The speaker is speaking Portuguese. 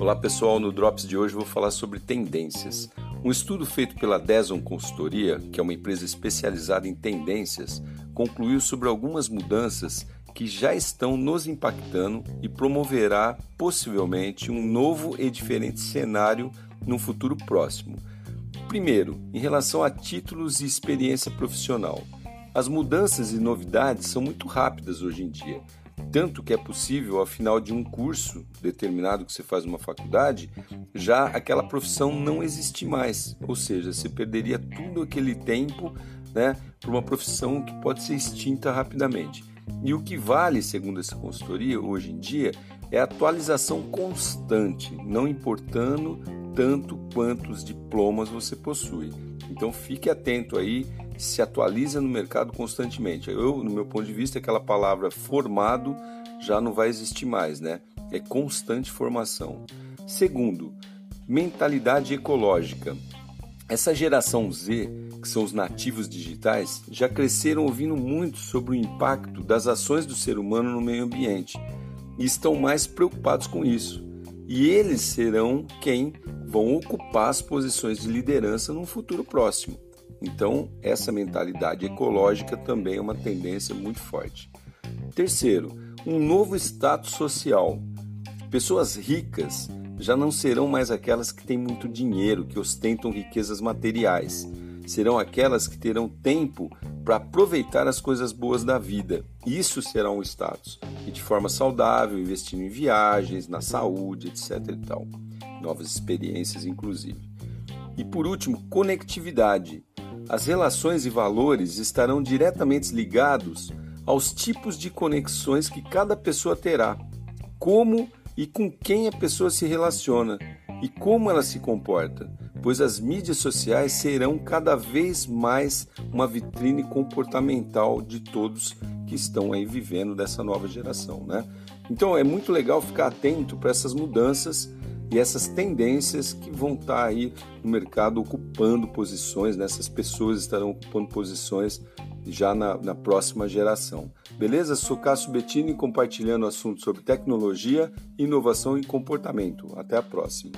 Olá pessoal, no Drops de hoje vou falar sobre tendências. Um estudo feito pela Deson Consultoria, que é uma empresa especializada em tendências, concluiu sobre algumas mudanças que já estão nos impactando e promoverá possivelmente um novo e diferente cenário no futuro próximo. Primeiro, em relação a títulos e experiência profissional. As mudanças e novidades são muito rápidas hoje em dia tanto que é possível, ao final de um curso determinado que você faz numa faculdade, já aquela profissão não existir mais. Ou seja, você perderia tudo aquele tempo né, para uma profissão que pode ser extinta rapidamente. E o que vale, segundo essa consultoria, hoje em dia, é a atualização constante, não importando tanto quantos diplomas você possui. Então fique atento aí se atualiza no mercado constantemente. Eu, no meu ponto de vista, aquela palavra formado já não vai existir mais, né? É constante formação. Segundo, mentalidade ecológica. Essa geração Z, que são os nativos digitais, já cresceram ouvindo muito sobre o impacto das ações do ser humano no meio ambiente e estão mais preocupados com isso. E eles serão quem vão ocupar as posições de liderança num futuro próximo. Então, essa mentalidade ecológica também é uma tendência muito forte. Terceiro, um novo status social. Pessoas ricas já não serão mais aquelas que têm muito dinheiro, que ostentam riquezas materiais. Serão aquelas que terão tempo para aproveitar as coisas boas da vida. Isso será um status. E de forma saudável, investindo em viagens, na saúde, etc. e tal. Novas experiências, inclusive. E por último, conectividade. As relações e valores estarão diretamente ligados aos tipos de conexões que cada pessoa terá, como e com quem a pessoa se relaciona e como ela se comporta, pois as mídias sociais serão cada vez mais uma vitrine comportamental de todos que estão aí vivendo dessa nova geração, né? Então é muito legal ficar atento para essas mudanças e essas tendências que vão estar tá aí no mercado ocupando posições, né? essas pessoas estarão ocupando posições já na, na próxima geração. Beleza? Sou Cássio Bettini compartilhando assuntos sobre tecnologia, inovação e comportamento. Até a próxima.